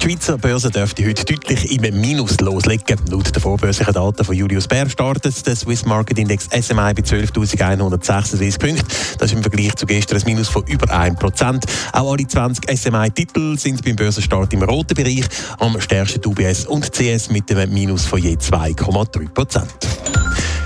Die Schweizer Börse dürfte heute deutlich im Minus loslegen. Laut den vorbörslichen Daten von Julius Baer startet der Swiss Market Index SMI bei 12.136 Punkten. Das ist im Vergleich zu gestern ein Minus von über 1%. Auch alle 20 SMI-Titel sind beim Börsenstart im roten Bereich. Am stärksten UBS und CS mit einem Minus von je 2,3%.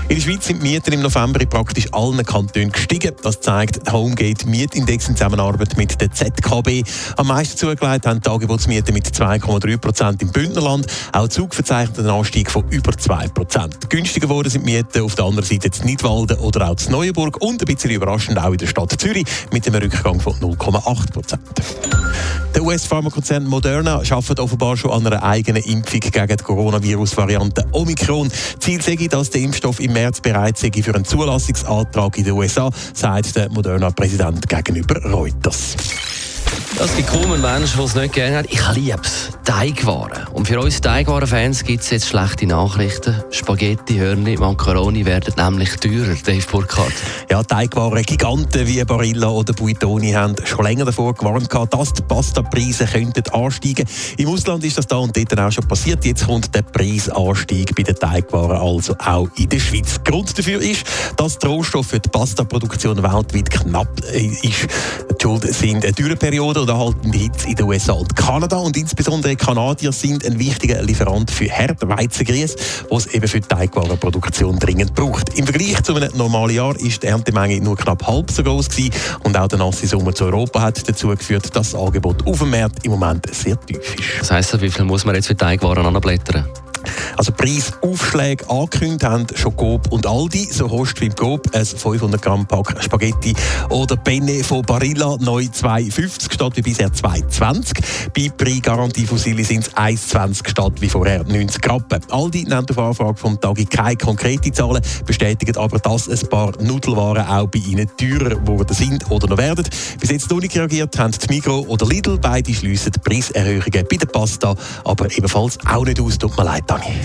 In der Schweiz sind die Mieten im November in praktisch allen Kantonen gestiegen. Das zeigt der Homegate Mietindex in Zusammenarbeit mit der ZKB. Am meisten zugelegt haben die Angebotsmieten mit 2,3 Prozent im Bündnerland. Auch Zug verzeichnet einen Anstieg von über 2 Prozent. Günstiger geworden sind Mieten auf der anderen Seite in Nidwalden oder auch in Neuenburg und ein bisschen überraschend auch in der Stadt Zürich mit einem Rückgang von 0,8 Prozent. US-Pharmakonzern Moderna arbeitet offenbar schon an einer eigenen Impfung gegen die Coronavirus-Variante Omikron. Ziel sei, dass der Impfstoff im März bereit sei für einen Zulassungsantrag in den USA, sagt der Moderna-Präsident gegenüber Reuters. Es gibt kaum einen Menschen, der es nicht gerne hat. Ich liebe es. Teigwaren. Und für uns Teigwaren-Fans gibt es jetzt schlechte Nachrichten. Spaghetti, Hörnli, Macaroni werden nämlich teurer, Dave Burkhardt. Ja, Teigwaren-Giganten wie Barilla oder Buitoni haben schon länger davor gewarnt, dass die Pastapreise könnten ansteigen Im Ausland ist das da und dort auch schon passiert. Jetzt kommt der Preisanstieg bei den Teigwaren also auch in der Schweiz. Grund dafür ist, dass die Rohstoffe für die Pastaproduktion weltweit knapp äh, ist. Schuld sind eine Dürreperiode oder die Hitze in den USA und Kanada. Und insbesondere Kanadier sind ein wichtiger Lieferant für Herdweizengrieß, was es eben für die Teigwarenproduktion dringend braucht. Im Vergleich zu einem normalen Jahr ist die Erntemenge nur knapp halb so groß gewesen. Und auch der nasse Sommer zu Europa hat dazu geführt, dass das Angebot auf dem Markt im Moment sehr tief ist. Das heisst, wie viel muss man jetzt für Teigwaren anblättern? Also Preisaufschläge angekündigt haben schon Coop und Aldi. So kostet beim Coop ein 500 Gramm Pack Spaghetti oder Penne von Barilla neu 2,50 statt wie bisher 2,20. Bei Preisgarantie Silly sind es 1,20 statt wie vorher 90 Rappen. Aldi nennt auf Anfrage vom Tagi keine konkrete Zahlen, bestätigt aber, dass ein paar Nudelwaren auch bei ihnen teurer geworden sind oder noch werden. Bis jetzt noch nicht reagiert haben die Migro oder Lidl. Beide schliessen Preiserhöhungen bei der Pasta, aber ebenfalls auch nicht aus. Tut mir leid, Dani.